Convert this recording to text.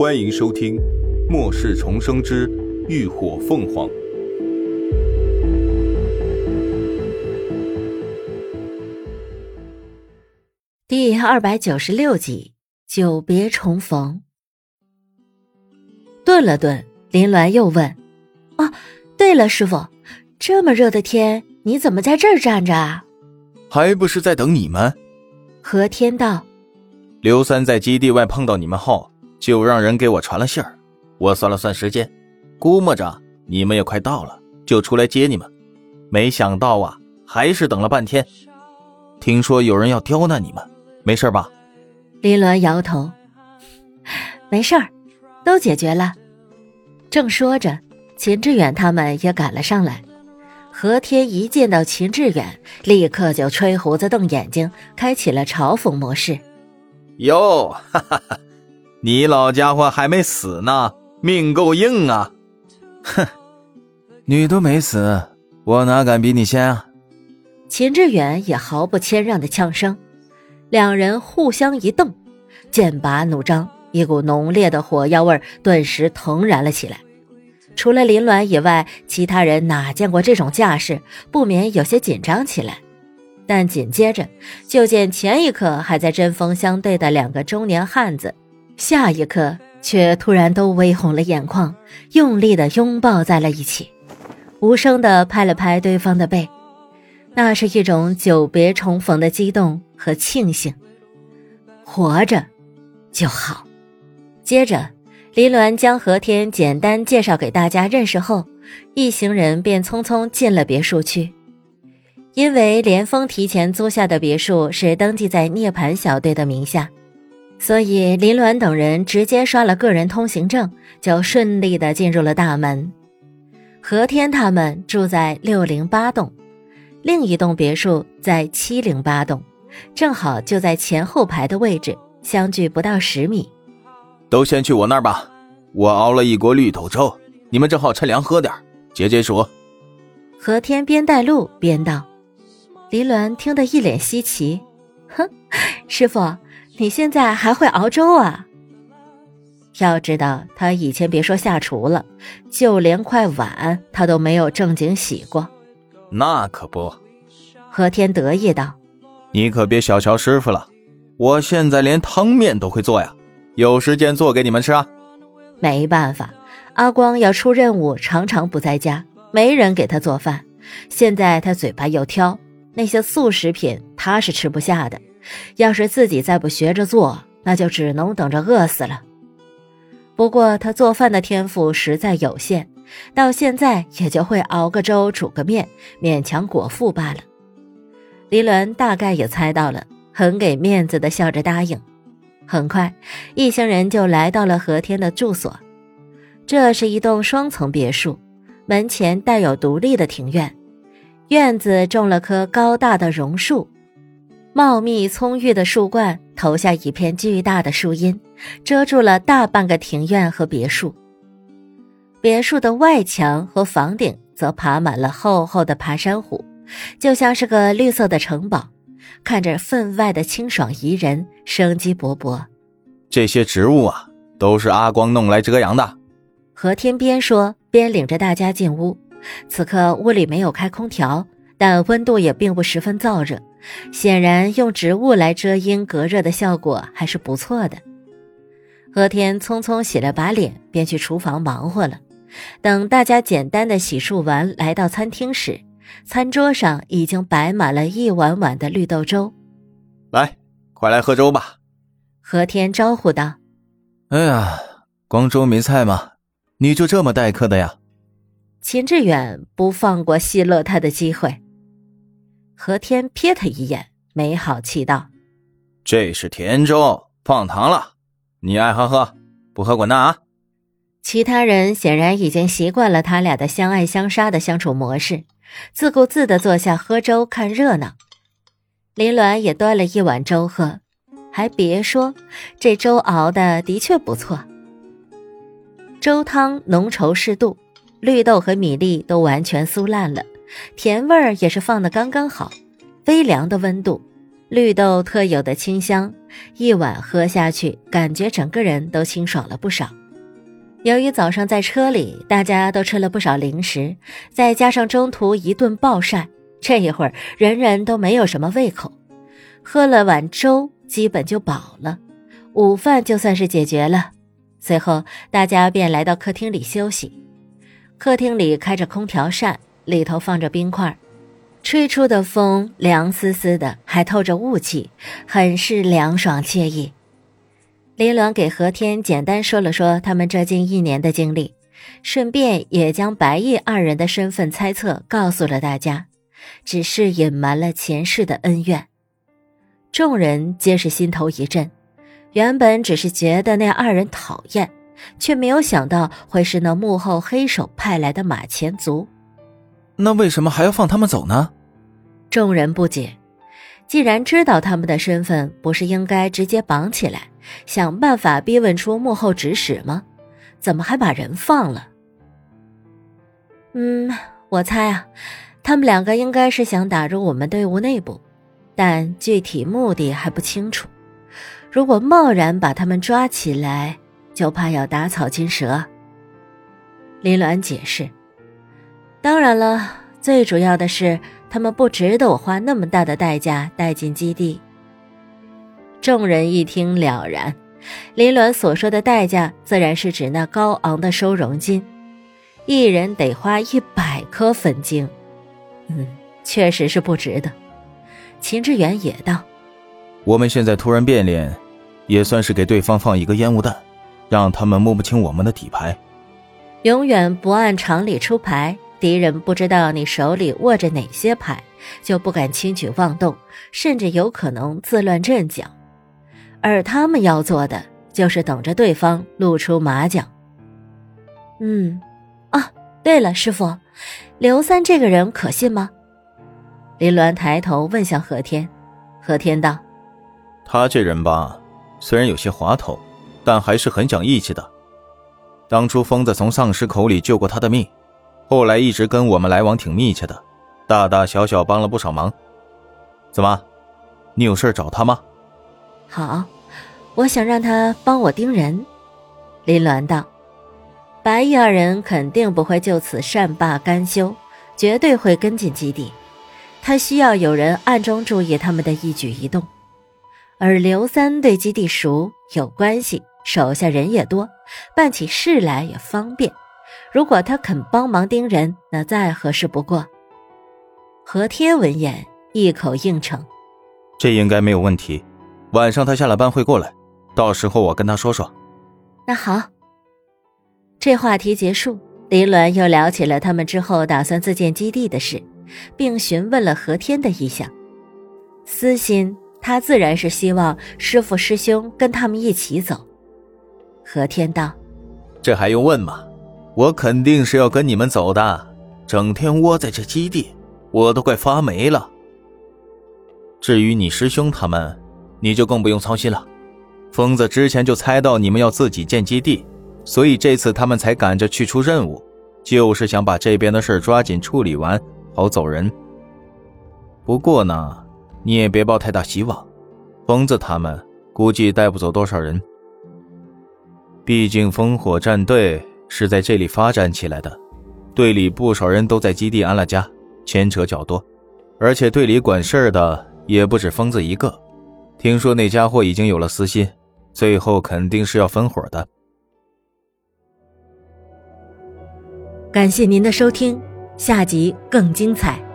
欢迎收听《末世重生之浴火凤凰》第二百九十六集《久别重逢》。顿了顿，林鸾又问：“啊，对了，师傅，这么热的天，你怎么在这儿站着啊？”还不是在等你们。何天道：“刘三在基地外碰到你们后，就让人给我传了信儿。我算了算时间，估摸着你们也快到了，就出来接你们。没想到啊，还是等了半天。听说有人要刁难你们，没事吧？”林鸾摇头：“没事儿，都解决了。”正说着，秦志远他们也赶了上来。何天一见到秦志远，立刻就吹胡子瞪眼睛，开启了嘲讽模式。哟，哈哈哈，你老家伙还没死呢，命够硬啊！哼，你都没死，我哪敢比你先啊！秦志远也毫不谦让的呛声，两人互相一瞪，剑拔弩张，一股浓烈的火药味顿时腾然了起来。除了林鸾以外，其他人哪见过这种架势，不免有些紧张起来。但紧接着，就见前一刻还在针锋相对的两个中年汉子，下一刻却突然都微红了眼眶，用力的拥抱在了一起，无声的拍了拍对方的背，那是一种久别重逢的激动和庆幸。活着就好。接着。林鸾将何天简单介绍给大家认识后，一行人便匆匆进了别墅区。因为连峰提前租下的别墅是登记在涅槃小队的名下，所以林鸾等人直接刷了个人通行证，就顺利的进入了大门。何天他们住在六零八栋，另一栋别墅在七零八栋，正好就在前后排的位置，相距不到十米。都先去我那儿吧，我熬了一锅绿豆粥，你们正好趁凉喝点，解解暑。何天边带路边道，林鸾听得一脸稀奇，哼，师傅，你现在还会熬粥啊？要知道他以前别说下厨了，就连块碗他都没有正经洗过。那可不，何天得意道，你可别小瞧师傅了，我现在连汤面都会做呀。有时间做给你们吃啊！没办法，阿光要出任务，常常不在家，没人给他做饭。现在他嘴巴又挑，那些素食品他是吃不下的。要是自己再不学着做，那就只能等着饿死了。不过他做饭的天赋实在有限，到现在也就会熬个粥、煮个面，勉强果腹罢了。林伦大概也猜到了，很给面子的笑着答应。很快，一行人就来到了何天的住所。这是一栋双层别墅，门前带有独立的庭院，院子种了棵高大的榕树，茂密葱郁的树冠投下一片巨大的树荫，遮住了大半个庭院和别墅。别墅的外墙和房顶则爬满了厚厚的爬山虎，就像是个绿色的城堡。看着分外的清爽宜人，生机勃勃。这些植物啊，都是阿光弄来遮阳的。何天边说边领着大家进屋。此刻屋里没有开空调，但温度也并不十分燥热，显然用植物来遮阴隔热的效果还是不错的。何天匆匆洗了把脸，便去厨房忙活了。等大家简单的洗漱完，来到餐厅时。餐桌上已经摆满了一碗碗的绿豆粥，来，快来喝粥吧。何天招呼道：“哎呀，光粥没菜吗？你就这么待客的呀？”秦志远不放过奚落他的机会。何天瞥他一眼，没好气道：“这是甜粥，放糖了，你爱喝喝，不喝滚蛋啊！”其他人显然已经习惯了他俩的相爱相杀的相处模式。自顾自的坐下喝粥看热闹，林鸾也端了一碗粥喝，还别说，这粥熬的的确不错。粥汤浓稠适度，绿豆和米粒都完全酥烂了，甜味儿也是放的刚刚好，微凉的温度，绿豆特有的清香一碗喝下去，感觉整个人都清爽了不少。由于早上在车里，大家都吃了不少零食，再加上中途一顿暴晒，这一会儿人人都没有什么胃口。喝了碗粥，基本就饱了，午饭就算是解决了。随后，大家便来到客厅里休息。客厅里开着空调扇，里头放着冰块，吹出的风凉丝丝的，还透着雾气，很是凉爽惬意。林鸾给何天简单说了说他们这近一年的经历，顺便也将白夜二人的身份猜测告诉了大家，只是隐瞒了前世的恩怨。众人皆是心头一震，原本只是觉得那二人讨厌，却没有想到会是那幕后黑手派来的马前卒。那为什么还要放他们走呢？众人不解。既然知道他们的身份，不是应该直接绑起来，想办法逼问出幕后指使吗？怎么还把人放了？嗯，我猜啊，他们两个应该是想打入我们队伍内部，但具体目的还不清楚。如果贸然把他们抓起来，就怕要打草惊蛇。林鸾解释。当然了，最主要的是。他们不值得我花那么大的代价带进基地。众人一听了然，林鸾所说的代价，自然是指那高昂的收容金，一人得花一百颗粉晶。嗯，确实是不值得。秦志远也道：“我们现在突然变脸，也算是给对方放一个烟雾弹，让他们摸不清我们的底牌。永远不按常理出牌。”敌人不知道你手里握着哪些牌，就不敢轻举妄动，甚至有可能自乱阵脚。而他们要做的，就是等着对方露出马脚。嗯，啊，对了，师傅，刘三这个人可信吗？林鸾抬头问向何天，何天道：“他这人吧，虽然有些滑头，但还是很讲义气的。当初疯子从丧尸口里救过他的命。”后来一直跟我们来往挺密切的，大大小小帮了不少忙。怎么，你有事找他吗？好，我想让他帮我盯人。林鸾道：“白衣二人肯定不会就此善罢甘休，绝对会跟进基地。他需要有人暗中注意他们的一举一动。而刘三对基地熟，有关系，手下人也多，办起事来也方便。”如果他肯帮忙盯人，那再合适不过。何天闻言一口应承：“这应该没有问题。晚上他下了班会过来，到时候我跟他说说。”那好。这话题结束，林鸾又聊起了他们之后打算自建基地的事，并询问了何天的意向。私心，他自然是希望师傅师兄跟他们一起走。何天道：“这还用问吗？”我肯定是要跟你们走的，整天窝在这基地，我都快发霉了。至于你师兄他们，你就更不用操心了。疯子之前就猜到你们要自己建基地，所以这次他们才赶着去出任务，就是想把这边的事抓紧处理完，好走人。不过呢，你也别抱太大希望，疯子他们估计带不走多少人，毕竟烽火战队。是在这里发展起来的，队里不少人都在基地安了家，牵扯较多，而且队里管事儿的也不止疯子一个。听说那家伙已经有了私心，最后肯定是要分伙的。感谢您的收听，下集更精彩。